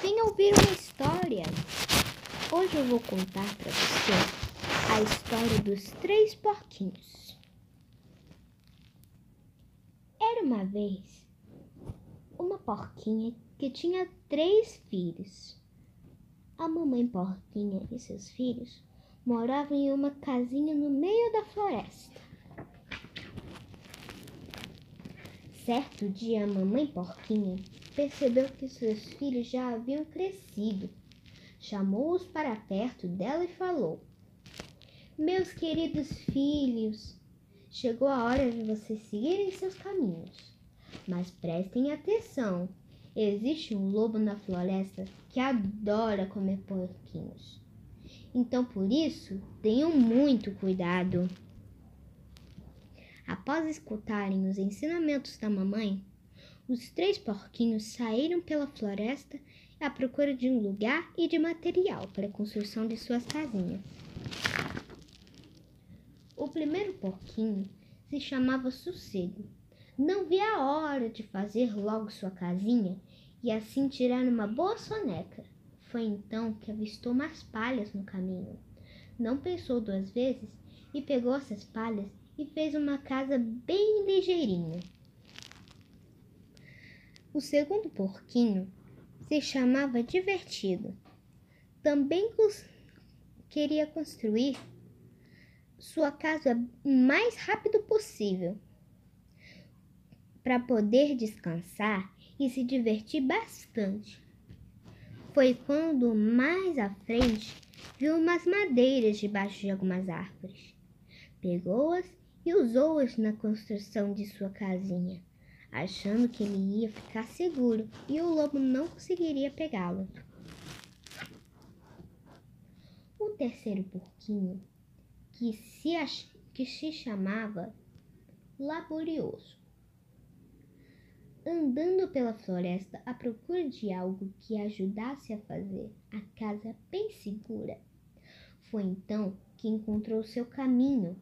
Venha ouvir uma história. Hoje eu vou contar para você a história dos três porquinhos. Era uma vez uma porquinha que tinha três filhos. A mamãe porquinha e seus filhos moravam em uma casinha no meio da floresta. Certo dia, a mamãe porquinha percebeu que seus filhos já haviam crescido. Chamou-os para perto dela e falou: Meus queridos filhos, chegou a hora de vocês seguirem seus caminhos. Mas prestem atenção: existe um lobo na floresta que adora comer porquinhos. Então, por isso, tenham muito cuidado. Após escutarem os ensinamentos da mamãe, os três porquinhos saíram pela floresta à procura de um lugar e de material para a construção de suas casinhas. O primeiro porquinho se chamava Sossego. Não via a hora de fazer logo sua casinha e assim tirar uma boa soneca. Foi então que avistou umas palhas no caminho. Não pensou duas vezes e pegou essas palhas e fez uma casa bem ligeirinha. O segundo porquinho se chamava Divertido. Também queria construir sua casa o mais rápido possível para poder descansar e se divertir bastante. Foi quando mais à frente viu umas madeiras debaixo de algumas árvores. Pegou-as e usou-as na construção de sua casinha, achando que ele ia ficar seguro e o lobo não conseguiria pegá-lo. O terceiro porquinho, que se, ach... que se chamava Laborioso, andando pela floresta à procura de algo que ajudasse a fazer a casa bem segura, foi então que encontrou seu caminho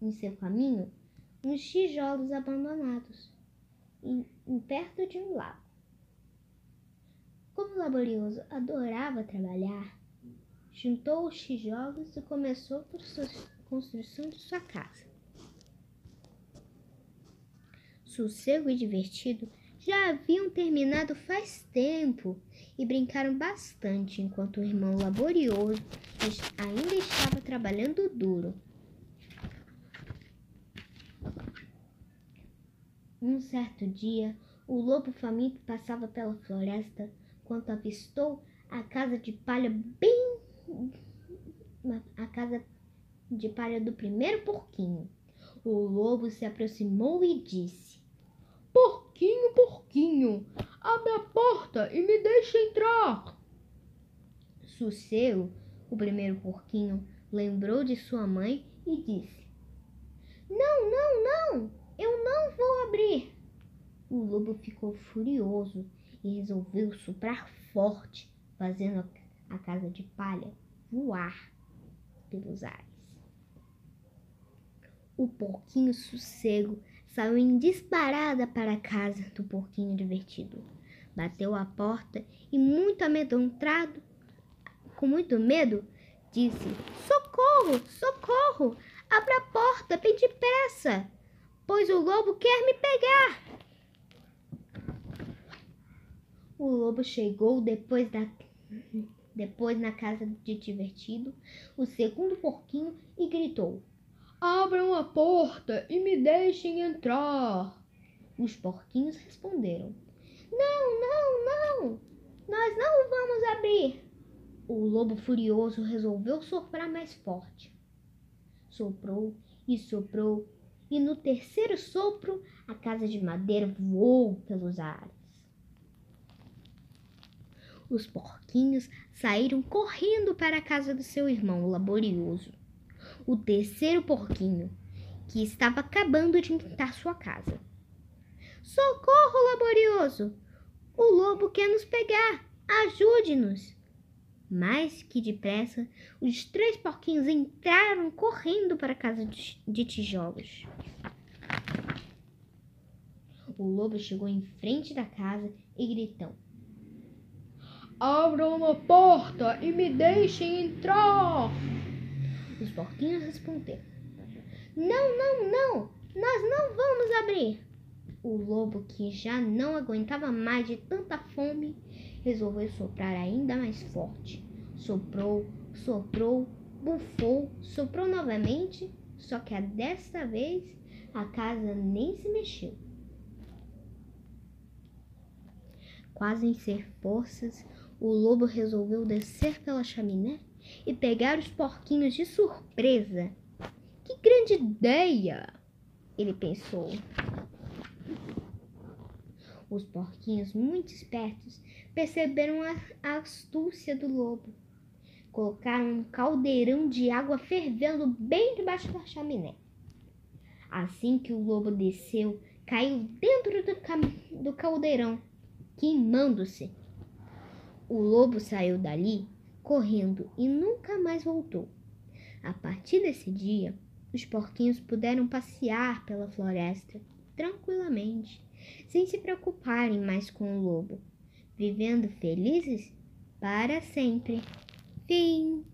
em seu caminho uns tijolos abandonados em, em perto de um lago. Como o laborioso adorava trabalhar, juntou os tijolos e começou a construção de sua casa. Sossego e divertido já haviam terminado faz tempo e brincaram bastante enquanto o irmão laborioso ainda estava trabalhando duro. Um certo dia, o lobo faminto passava pela floresta quando avistou a casa de palha bem. a casa de palha do primeiro porquinho. O lobo se aproximou e disse: Porquinho, porquinho, abre a porta e me deixe entrar. Sossego, o primeiro porquinho, lembrou de sua mãe e disse: Não, não, não, eu não vou abrir. O lobo ficou furioso e resolveu soprar forte, fazendo a casa de palha voar pelos ares. O porquinho sossego saiu em disparada para a casa do porquinho divertido. Bateu a porta e, muito amedrontado, com muito medo, disse: Socorro, socorro! Abra a porta bem depressa! Pois o lobo quer me pegar. O lobo chegou depois da depois na casa de divertido, o segundo porquinho e gritou: Abram a porta e me deixem entrar. Os porquinhos responderam: Não, não, não! Nós não vamos abrir. O lobo furioso resolveu soprar mais forte. Soprou e soprou e no terceiro sopro a casa de madeira voou pelos ares. Os porquinhos saíram correndo para a casa do seu irmão laborioso, o terceiro porquinho, que estava acabando de pintar sua casa. Socorro, laborioso! O lobo quer nos pegar! Ajude-nos! Mais que depressa, os três porquinhos entraram correndo para a casa de tijolos. O lobo chegou em frente da casa e gritou: Abram a porta e me deixem entrar. Os porquinhos responderam: Não, não, não, nós não vamos abrir. O lobo, que já não aguentava mais de tanta fome, resolveu soprar ainda mais forte. Soprou, soprou, bufou, soprou novamente, só que desta vez a casa nem se mexeu. Quase em ser forças, o lobo resolveu descer pela chaminé e pegar os porquinhos de surpresa. Que grande ideia! Ele pensou. Os porquinhos, muito espertos, perceberam a astúcia do lobo. Colocaram um caldeirão de água fervendo bem debaixo da chaminé. Assim que o lobo desceu, caiu dentro do, do caldeirão, queimando-se. O lobo saiu dali correndo e nunca mais voltou. A partir desse dia, os porquinhos puderam passear pela floresta tranquilamente, sem se preocuparem mais com o lobo, vivendo felizes para sempre. Fim.